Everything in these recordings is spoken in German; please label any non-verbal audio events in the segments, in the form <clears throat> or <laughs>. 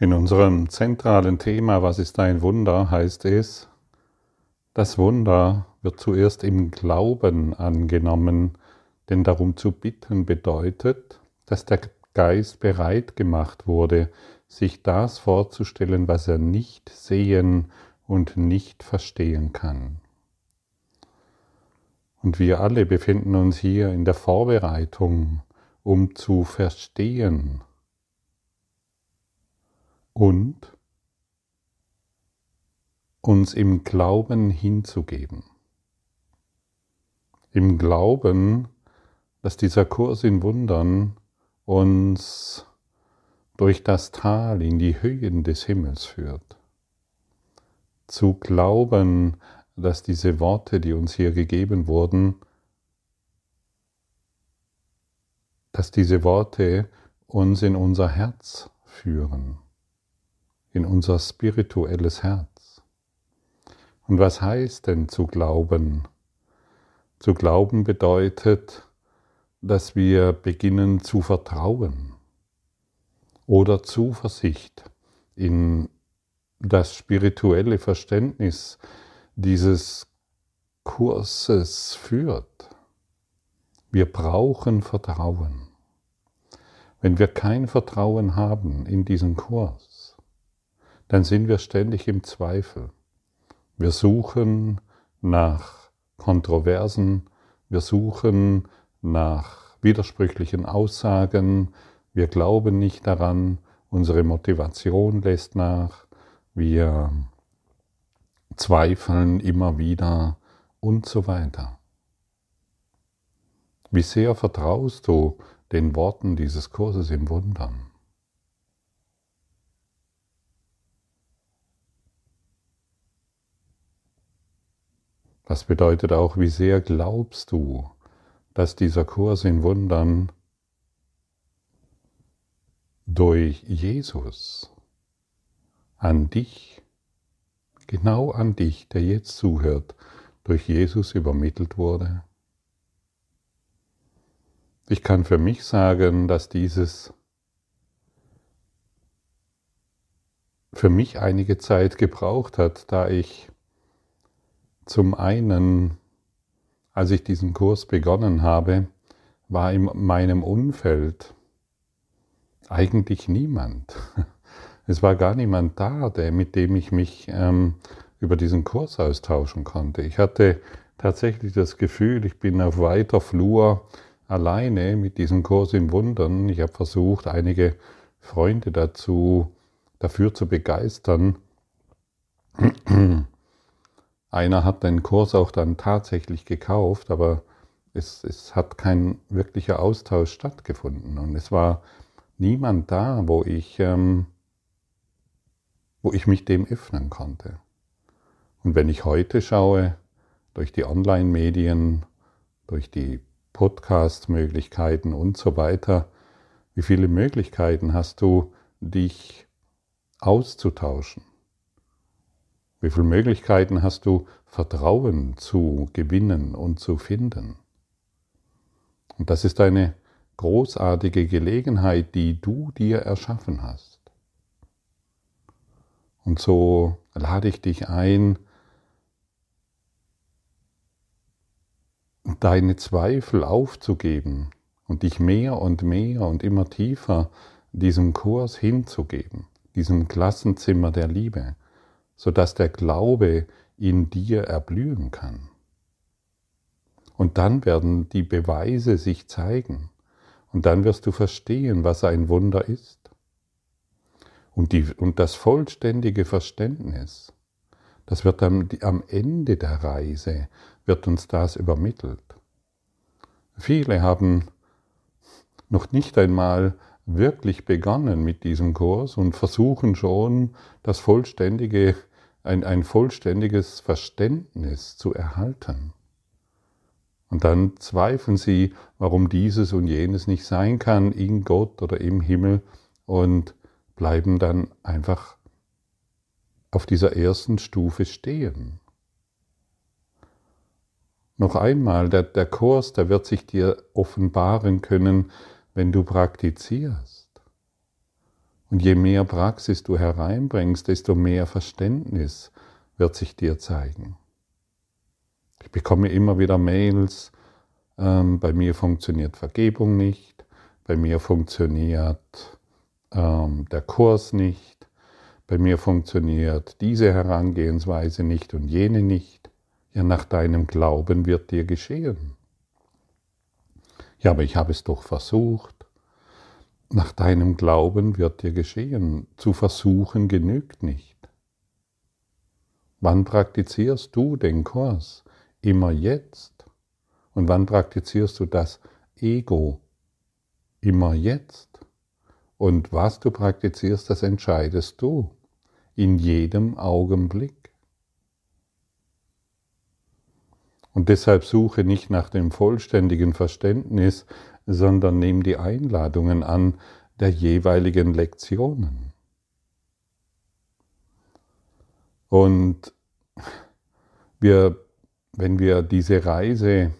In unserem zentralen Thema Was ist ein Wunder heißt es, das Wunder wird zuerst im Glauben angenommen, denn darum zu bitten bedeutet, dass der Geist bereit gemacht wurde, sich das vorzustellen, was er nicht sehen und nicht verstehen kann. Und wir alle befinden uns hier in der Vorbereitung, um zu verstehen, und uns im Glauben hinzugeben. Im Glauben, dass dieser Kurs in Wundern uns durch das Tal in die Höhen des Himmels führt. Zu glauben, dass diese Worte, die uns hier gegeben wurden, dass diese Worte uns in unser Herz führen in unser spirituelles Herz. Und was heißt denn zu glauben? Zu glauben bedeutet, dass wir beginnen zu vertrauen oder Zuversicht in das spirituelle Verständnis dieses Kurses führt. Wir brauchen Vertrauen. Wenn wir kein Vertrauen haben in diesen Kurs, dann sind wir ständig im Zweifel. Wir suchen nach Kontroversen, wir suchen nach widersprüchlichen Aussagen, wir glauben nicht daran, unsere Motivation lässt nach, wir zweifeln immer wieder und so weiter. Wie sehr vertraust du den Worten dieses Kurses im Wundern? Das bedeutet auch, wie sehr glaubst du, dass dieser Kurs in Wundern durch Jesus an dich, genau an dich, der jetzt zuhört, durch Jesus übermittelt wurde? Ich kann für mich sagen, dass dieses für mich einige Zeit gebraucht hat, da ich zum einen, als ich diesen Kurs begonnen habe, war in meinem Umfeld eigentlich niemand. <laughs> Es war gar niemand da, der, mit dem ich mich ähm, über diesen Kurs austauschen konnte. Ich hatte tatsächlich das Gefühl, ich bin auf weiter Flur alleine mit diesem Kurs im Wundern. Ich habe versucht, einige Freunde dazu, dafür zu begeistern. <clears throat> Einer hat den Kurs auch dann tatsächlich gekauft, aber es, es hat kein wirklicher Austausch stattgefunden. Und es war niemand da, wo ich, ähm, wo ich mich dem öffnen konnte. Und wenn ich heute schaue, durch die Online-Medien, durch die Podcast-Möglichkeiten und so weiter, wie viele Möglichkeiten hast du, dich auszutauschen? Wie viele Möglichkeiten hast du, Vertrauen zu gewinnen und zu finden? Und das ist eine großartige Gelegenheit, die du dir erschaffen hast. Und so lade ich dich ein, deine Zweifel aufzugeben und dich mehr und mehr und immer tiefer diesem Kurs hinzugeben, diesem Klassenzimmer der Liebe sodass der Glaube in dir erblühen kann. Und dann werden die Beweise sich zeigen. Und dann wirst du verstehen, was ein Wunder ist. Und, die, und das vollständige Verständnis, das wird am, am Ende der Reise, wird uns das übermittelt. Viele haben noch nicht einmal wirklich begonnen mit diesem Kurs und versuchen schon das vollständige ein, ein vollständiges Verständnis zu erhalten. Und dann zweifeln sie, warum dieses und jenes nicht sein kann in Gott oder im Himmel und bleiben dann einfach auf dieser ersten Stufe stehen. Noch einmal, der, der Kurs, der wird sich dir offenbaren können, wenn du praktizierst. Und je mehr Praxis du hereinbringst, desto mehr Verständnis wird sich dir zeigen. Ich bekomme immer wieder Mails, ähm, bei mir funktioniert Vergebung nicht, bei mir funktioniert ähm, der Kurs nicht, bei mir funktioniert diese Herangehensweise nicht und jene nicht. Ja, nach deinem Glauben wird dir geschehen. Ja, aber ich habe es doch versucht. Nach deinem Glauben wird dir geschehen. Zu versuchen genügt nicht. Wann praktizierst du den Kurs? Immer jetzt. Und wann praktizierst du das Ego? Immer jetzt. Und was du praktizierst, das entscheidest du. In jedem Augenblick. Und deshalb suche nicht nach dem vollständigen Verständnis, sondern nimm die Einladungen an der jeweiligen Lektionen. Und wir, wenn wir diese Reise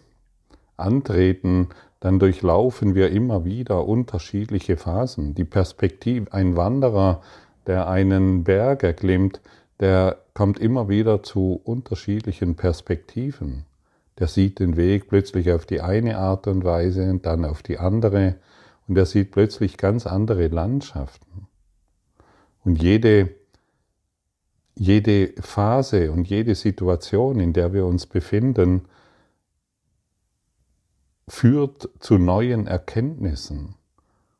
antreten, dann durchlaufen wir immer wieder unterschiedliche Phasen. Die Perspektive, ein Wanderer, der einen Berg erklimmt, der kommt immer wieder zu unterschiedlichen Perspektiven der sieht den Weg plötzlich auf die eine Art und Weise und dann auf die andere und er sieht plötzlich ganz andere Landschaften. Und jede, jede Phase und jede Situation, in der wir uns befinden, führt zu neuen Erkenntnissen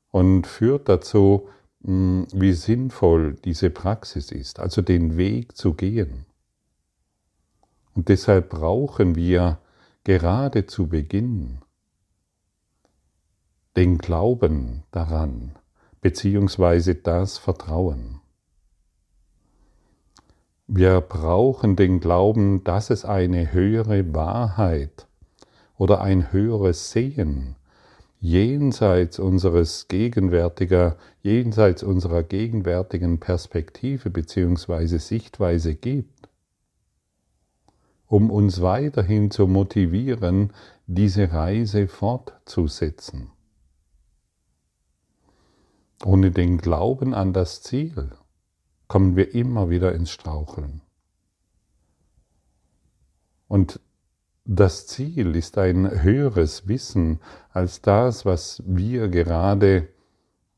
und führt dazu, hm, wie sinnvoll diese Praxis ist, also den Weg zu gehen. Und deshalb brauchen wir gerade zu Beginn den Glauben daran, beziehungsweise das Vertrauen. Wir brauchen den Glauben, dass es eine höhere Wahrheit oder ein höheres Sehen jenseits unseres gegenwärtiger, jenseits unserer gegenwärtigen Perspektive beziehungsweise Sichtweise gibt um uns weiterhin zu motivieren, diese Reise fortzusetzen. Ohne den Glauben an das Ziel kommen wir immer wieder ins Straucheln. Und das Ziel ist ein höheres Wissen als das, was wir gerade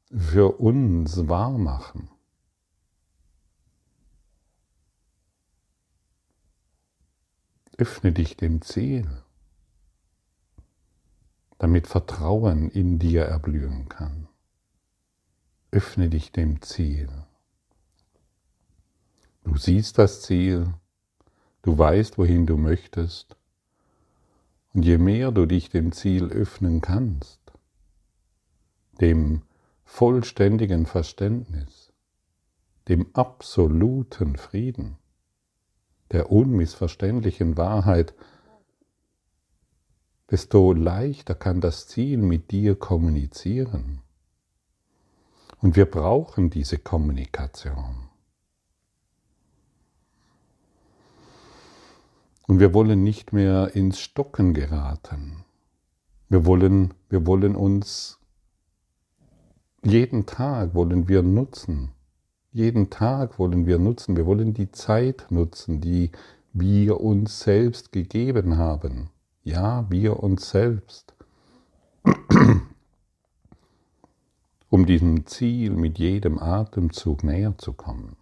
für uns wahr machen. Öffne dich dem Ziel, damit Vertrauen in dir erblühen kann. Öffne dich dem Ziel. Du siehst das Ziel, du weißt, wohin du möchtest, und je mehr du dich dem Ziel öffnen kannst, dem vollständigen Verständnis, dem absoluten Frieden, der unmissverständlichen Wahrheit, desto leichter kann das Ziel mit dir kommunizieren. Und wir brauchen diese Kommunikation. Und wir wollen nicht mehr ins Stocken geraten. Wir wollen, wir wollen uns jeden Tag wollen wir nutzen jeden Tag wollen wir nutzen. Wir wollen die Zeit nutzen, die wir uns selbst gegeben haben. Ja, wir uns selbst. <clears throat> um diesem Ziel mit jedem Atemzug näher zu kommen.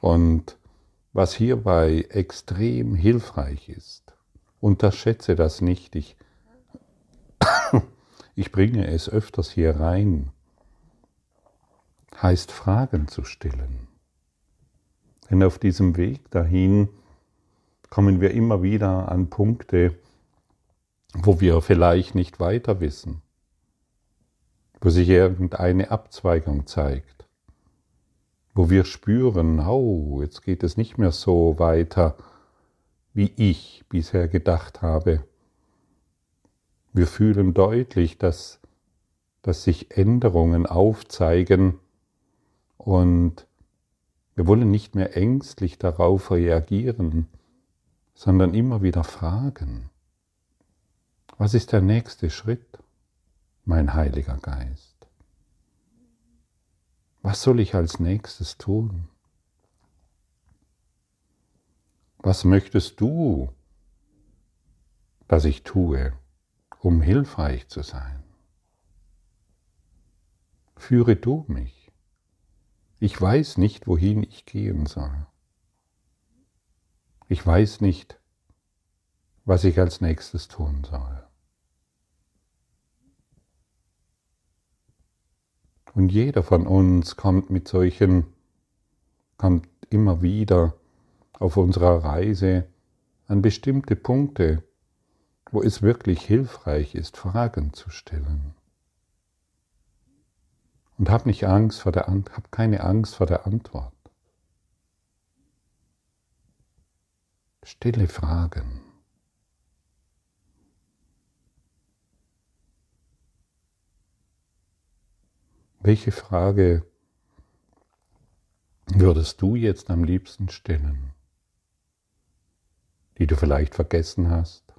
Und was hierbei extrem hilfreich ist, unterschätze das nicht. Ich, <coughs> ich bringe es öfters hier rein heißt Fragen zu stellen. Denn auf diesem Weg dahin kommen wir immer wieder an Punkte, wo wir vielleicht nicht weiter wissen, wo sich irgendeine Abzweigung zeigt, wo wir spüren, oh, jetzt geht es nicht mehr so weiter, wie ich bisher gedacht habe. Wir fühlen deutlich, dass, dass sich Änderungen aufzeigen, und wir wollen nicht mehr ängstlich darauf reagieren, sondern immer wieder fragen, was ist der nächste Schritt, mein Heiliger Geist? Was soll ich als nächstes tun? Was möchtest du, dass ich tue, um hilfreich zu sein? Führe du mich. Ich weiß nicht, wohin ich gehen soll. Ich weiß nicht, was ich als nächstes tun soll. Und jeder von uns kommt mit solchen, kommt immer wieder auf unserer Reise an bestimmte Punkte, wo es wirklich hilfreich ist, Fragen zu stellen. Und hab nicht Angst vor der hab keine Angst vor der Antwort. Stille Fragen. Welche Frage würdest du jetzt am liebsten stellen, die du vielleicht vergessen hast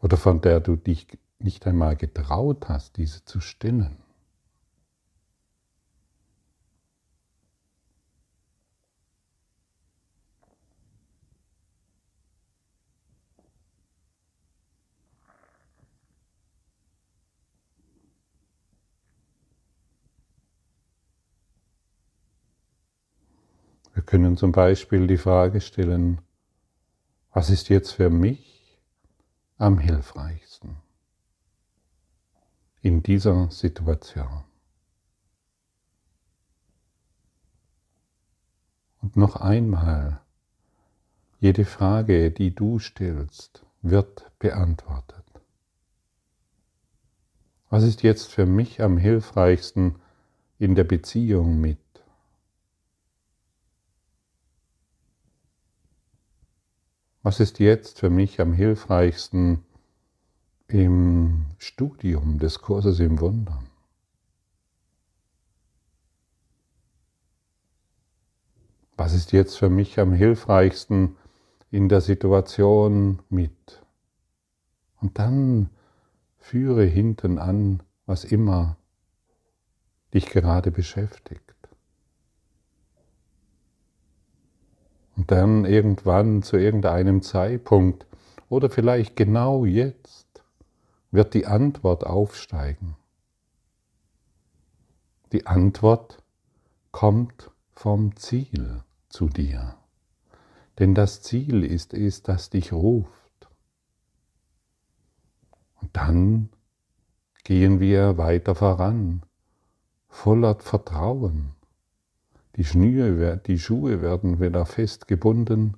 oder von der du dich nicht einmal getraut hast, diese zu stellen? Wir können zum Beispiel die Frage stellen, was ist jetzt für mich am hilfreichsten in dieser Situation? Und noch einmal, jede Frage, die du stellst, wird beantwortet. Was ist jetzt für mich am hilfreichsten in der Beziehung mit Was ist jetzt für mich am hilfreichsten im Studium des Kurses im Wundern? Was ist jetzt für mich am hilfreichsten in der Situation mit? Und dann führe hinten an, was immer dich gerade beschäftigt. Und dann irgendwann zu irgendeinem Zeitpunkt oder vielleicht genau jetzt wird die Antwort aufsteigen. Die Antwort kommt vom Ziel zu dir. Denn das Ziel ist es, das dich ruft. Und dann gehen wir weiter voran, voller Vertrauen die, Schnüre, die Schuhe werden wieder festgebunden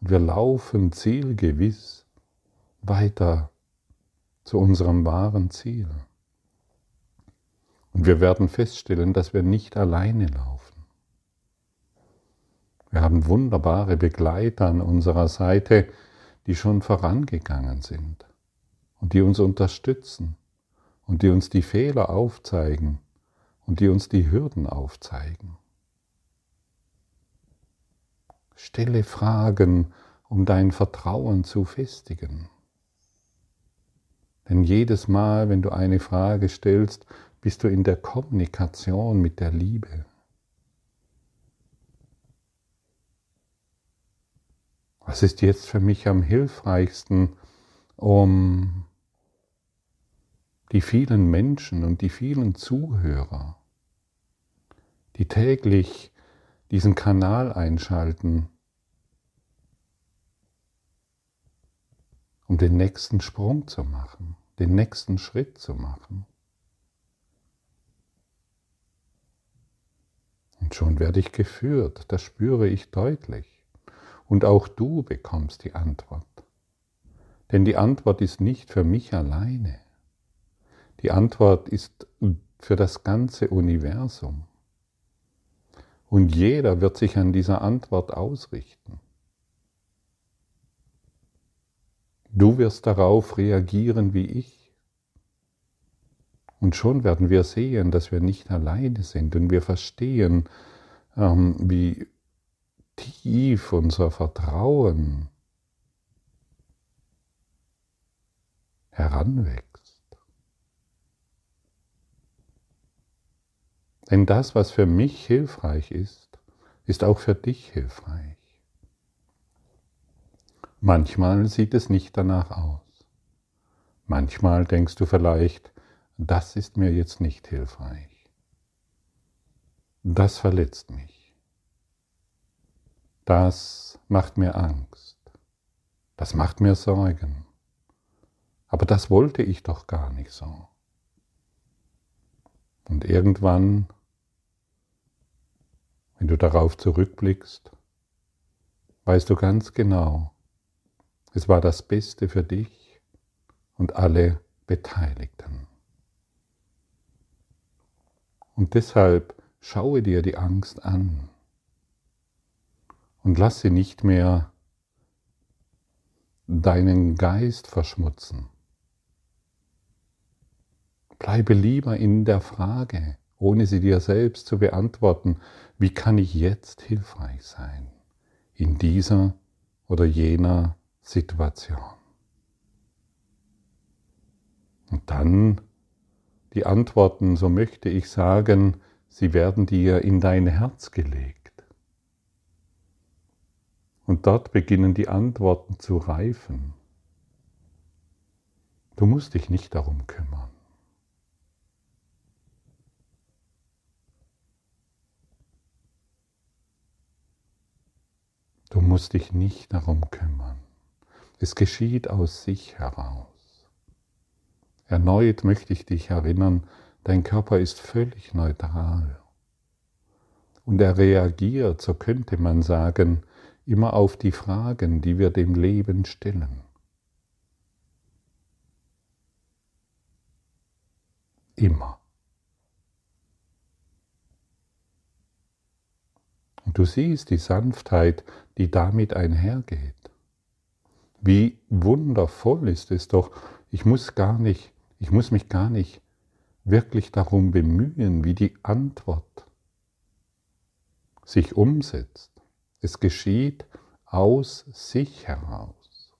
und wir laufen zielgewiss weiter zu unserem wahren Ziel. Und wir werden feststellen, dass wir nicht alleine laufen. Wir haben wunderbare Begleiter an unserer Seite, die schon vorangegangen sind und die uns unterstützen und die uns die Fehler aufzeigen und die uns die Hürden aufzeigen. Stelle Fragen, um dein Vertrauen zu festigen. Denn jedes Mal, wenn du eine Frage stellst, bist du in der Kommunikation mit der Liebe. Was ist jetzt für mich am hilfreichsten, um die vielen Menschen und die vielen Zuhörer, die täglich diesen Kanal einschalten, um den nächsten Sprung zu machen, den nächsten Schritt zu machen. Und schon werde ich geführt, das spüre ich deutlich. Und auch du bekommst die Antwort. Denn die Antwort ist nicht für mich alleine. Die Antwort ist für das ganze Universum. Und jeder wird sich an dieser Antwort ausrichten. Du wirst darauf reagieren wie ich. Und schon werden wir sehen, dass wir nicht alleine sind und wir verstehen, ähm, wie tief unser Vertrauen heranwächst. Denn das, was für mich hilfreich ist, ist auch für dich hilfreich. Manchmal sieht es nicht danach aus. Manchmal denkst du vielleicht, das ist mir jetzt nicht hilfreich. Das verletzt mich. Das macht mir Angst. Das macht mir Sorgen. Aber das wollte ich doch gar nicht so. Und irgendwann, wenn du darauf zurückblickst, weißt du ganz genau, es war das Beste für dich und alle Beteiligten. Und deshalb schaue dir die Angst an und lass sie nicht mehr deinen Geist verschmutzen. Bleibe lieber in der Frage, ohne sie dir selbst zu beantworten, wie kann ich jetzt hilfreich sein in dieser oder jener Situation. Und dann die Antworten, so möchte ich sagen, sie werden dir in dein Herz gelegt. Und dort beginnen die Antworten zu reifen. Du musst dich nicht darum kümmern. Du musst dich nicht darum kümmern. Es geschieht aus sich heraus. Erneut möchte ich dich erinnern, dein Körper ist völlig neutral. Und er reagiert, so könnte man sagen, immer auf die Fragen, die wir dem Leben stellen. Immer. Und du siehst die Sanftheit, die damit einhergeht. Wie wundervoll ist es doch, ich muss gar nicht, ich muss mich gar nicht wirklich darum bemühen, wie die Antwort sich umsetzt. Es geschieht aus sich heraus.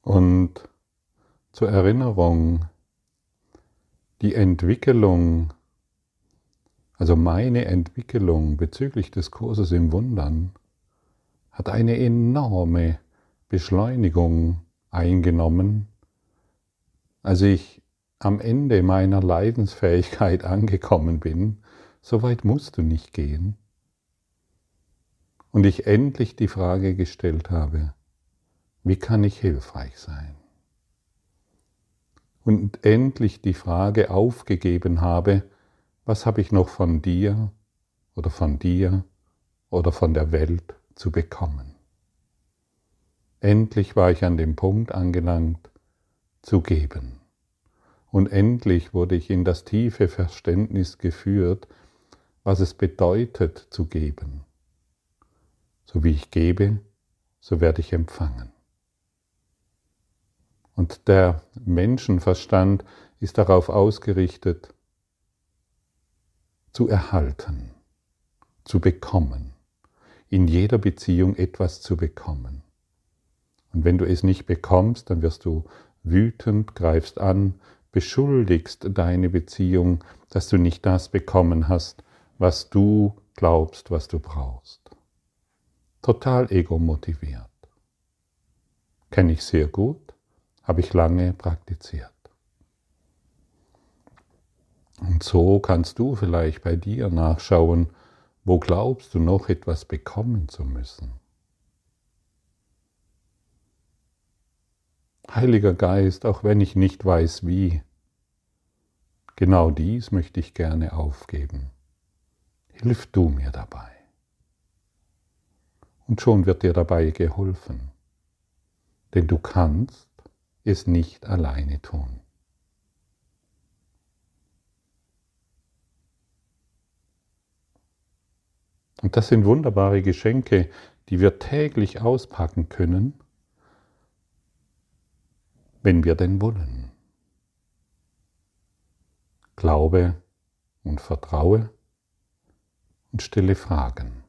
Und zur Erinnerung, die Entwicklung also meine Entwicklung bezüglich des Kurses im Wundern hat eine enorme Beschleunigung eingenommen, als ich am Ende meiner Leidensfähigkeit <laughs> angekommen bin, so weit musst du nicht gehen, und ich endlich die Frage gestellt habe, wie kann ich hilfreich sein? Und endlich die Frage aufgegeben habe, was habe ich noch von dir oder von dir oder von der Welt zu bekommen. Endlich war ich an dem Punkt angelangt, zu geben. Und endlich wurde ich in das tiefe Verständnis geführt, was es bedeutet zu geben. So wie ich gebe, so werde ich empfangen. Und der Menschenverstand ist darauf ausgerichtet, zu erhalten, zu bekommen, in jeder Beziehung etwas zu bekommen. Und wenn du es nicht bekommst, dann wirst du wütend, greifst an, beschuldigst deine Beziehung, dass du nicht das bekommen hast, was du glaubst, was du brauchst. Total ego-motiviert. Kenne ich sehr gut, habe ich lange praktiziert. Und so kannst du vielleicht bei dir nachschauen, wo glaubst du noch etwas bekommen zu müssen. Heiliger Geist, auch wenn ich nicht weiß wie, genau dies möchte ich gerne aufgeben. Hilf du mir dabei. Und schon wird dir dabei geholfen, denn du kannst es nicht alleine tun. Und das sind wunderbare Geschenke, die wir täglich auspacken können, wenn wir denn wollen. Glaube und vertraue und stelle Fragen.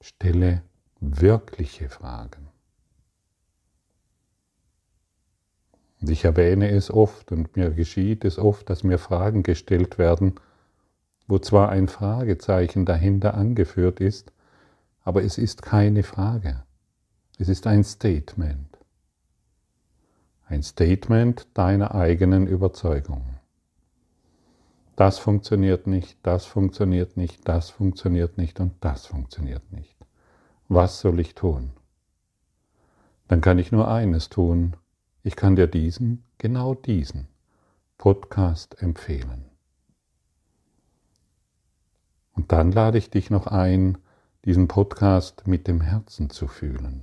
Stelle wirkliche Fragen. Und ich erwähne es oft und mir geschieht es oft, dass mir Fragen gestellt werden, wo zwar ein Fragezeichen dahinter angeführt ist, aber es ist keine Frage. Es ist ein Statement. Ein Statement deiner eigenen Überzeugung. Das funktioniert nicht, das funktioniert nicht, das funktioniert nicht und das funktioniert nicht. Was soll ich tun? Dann kann ich nur eines tun. Ich kann dir diesen, genau diesen Podcast empfehlen. Und dann lade ich dich noch ein, diesen Podcast mit dem Herzen zu fühlen.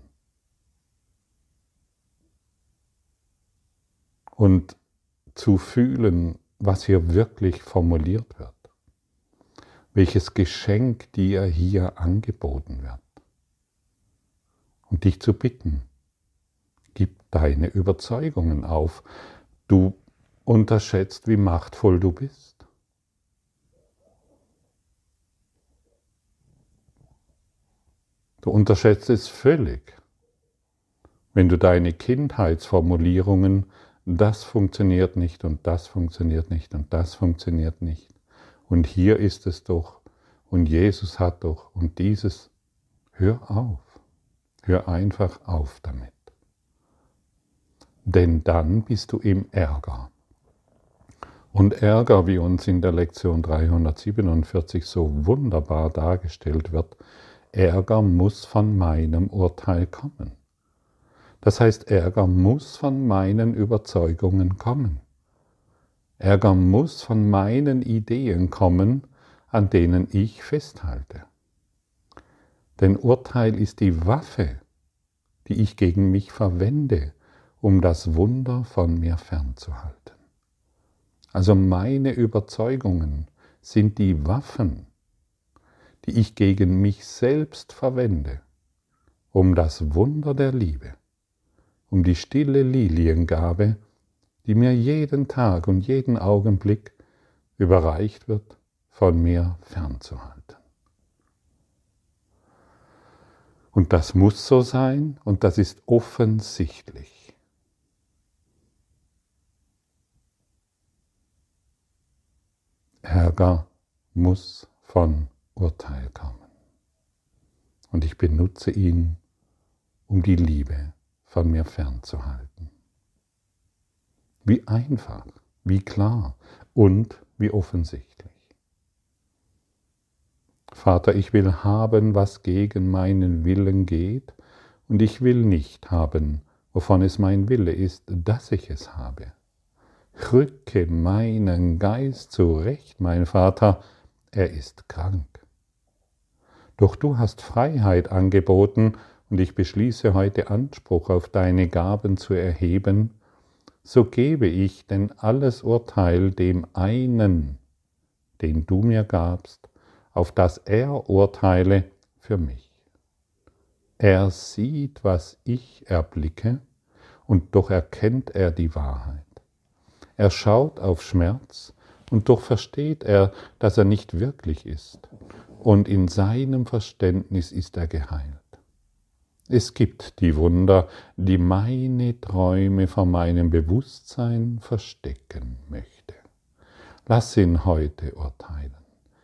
Und zu fühlen, was hier wirklich formuliert wird. Welches Geschenk dir hier angeboten wird. Und dich zu bitten, gib deine Überzeugungen auf. Du unterschätzt, wie machtvoll du bist. Du unterschätzt es völlig, wenn du deine Kindheitsformulierungen, das funktioniert nicht und das funktioniert nicht und das funktioniert nicht. Und hier ist es doch und Jesus hat doch und dieses, hör auf, hör einfach auf damit. Denn dann bist du im Ärger. Und Ärger, wie uns in der Lektion 347 so wunderbar dargestellt wird, Ärger muss von meinem Urteil kommen. Das heißt, Ärger muss von meinen Überzeugungen kommen. Ärger muss von meinen Ideen kommen, an denen ich festhalte. Denn Urteil ist die Waffe, die ich gegen mich verwende, um das Wunder von mir fernzuhalten. Also meine Überzeugungen sind die Waffen, die ich gegen mich selbst verwende, um das Wunder der Liebe, um die stille Liliengabe, die mir jeden Tag und jeden Augenblick überreicht wird, von mir fernzuhalten. Und das muss so sein und das ist offensichtlich. Ärger muss von Urteil kommen. Und ich benutze ihn, um die Liebe von mir fernzuhalten. Wie einfach, wie klar und wie offensichtlich. Vater, ich will haben, was gegen meinen Willen geht, und ich will nicht haben, wovon es mein Wille ist, dass ich es habe. Rücke meinen Geist zurecht, mein Vater, er ist krank. Doch du hast Freiheit angeboten, und ich beschließe heute Anspruch auf deine Gaben zu erheben, so gebe ich denn alles Urteil dem einen, den du mir gabst, auf das er urteile für mich. Er sieht, was ich erblicke, und doch erkennt er die Wahrheit. Er schaut auf Schmerz, und doch versteht er, dass er nicht wirklich ist und in seinem Verständnis ist er geheilt. Es gibt die Wunder, die meine Träume vor meinem Bewusstsein verstecken möchte. Lass ihn heute urteilen.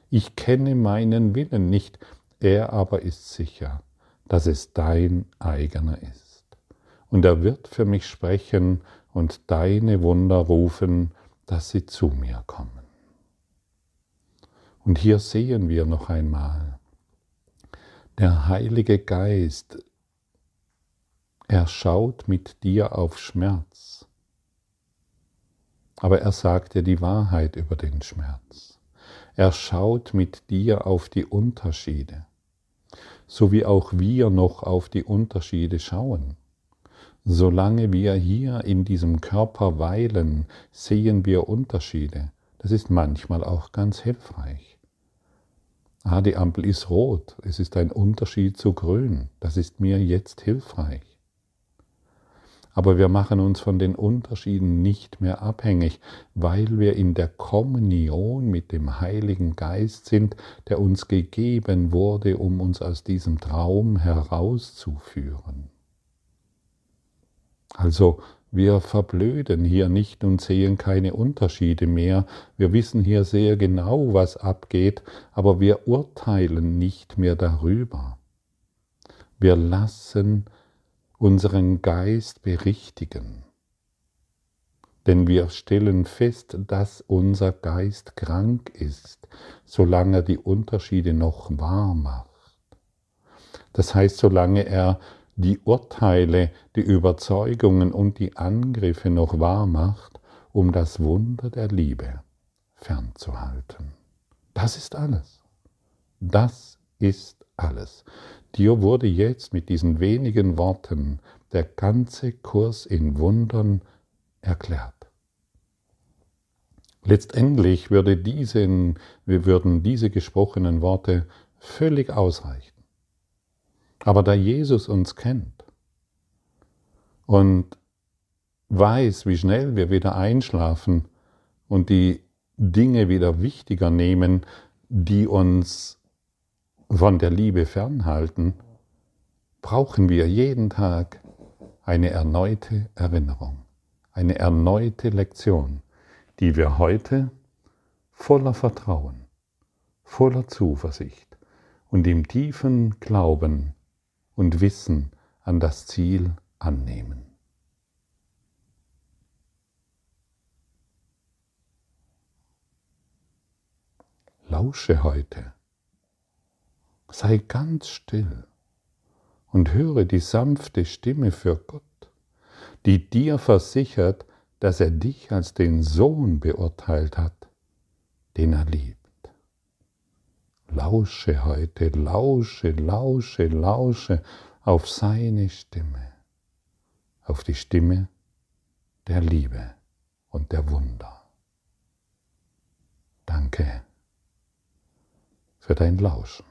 Ich kenne meinen Willen nicht, er aber ist sicher, dass es dein eigener ist. Und er wird für mich sprechen und deine Wunder rufen, dass sie zu mir kommen. Und hier sehen wir noch einmal, der Heilige Geist, er schaut mit dir auf Schmerz, aber er sagt dir die Wahrheit über den Schmerz. Er schaut mit dir auf die Unterschiede, so wie auch wir noch auf die Unterschiede schauen. Solange wir hier in diesem Körper weilen, sehen wir Unterschiede. Das ist manchmal auch ganz hilfreich. Ah, die Ampel ist rot, es ist ein Unterschied zu grün, das ist mir jetzt hilfreich. Aber wir machen uns von den Unterschieden nicht mehr abhängig, weil wir in der Kommunion mit dem Heiligen Geist sind, der uns gegeben wurde, um uns aus diesem Traum herauszuführen. Also wir verblöden hier nicht und sehen keine Unterschiede mehr. Wir wissen hier sehr genau, was abgeht, aber wir urteilen nicht mehr darüber. Wir lassen unseren Geist berichtigen. Denn wir stellen fest, dass unser Geist krank ist, solange er die Unterschiede noch wahr macht. Das heißt, solange er die Urteile, die Überzeugungen und die Angriffe noch wahr macht, um das Wunder der Liebe fernzuhalten. Das ist alles. Das ist alles. Dir wurde jetzt mit diesen wenigen Worten der ganze Kurs in Wundern erklärt. Letztendlich würde diesen, wir würden diese gesprochenen Worte völlig ausreichen. Aber da Jesus uns kennt und weiß, wie schnell wir wieder einschlafen und die Dinge wieder wichtiger nehmen, die uns von der Liebe fernhalten, brauchen wir jeden Tag eine erneute Erinnerung, eine erneute Lektion, die wir heute voller Vertrauen, voller Zuversicht und im tiefen Glauben und Wissen an das Ziel annehmen. Lausche heute, sei ganz still und höre die sanfte Stimme für Gott, die dir versichert, dass er dich als den Sohn beurteilt hat, den er liebt. Lausche heute, lausche, lausche, lausche auf seine Stimme, auf die Stimme der Liebe und der Wunder. Danke für dein Lauschen.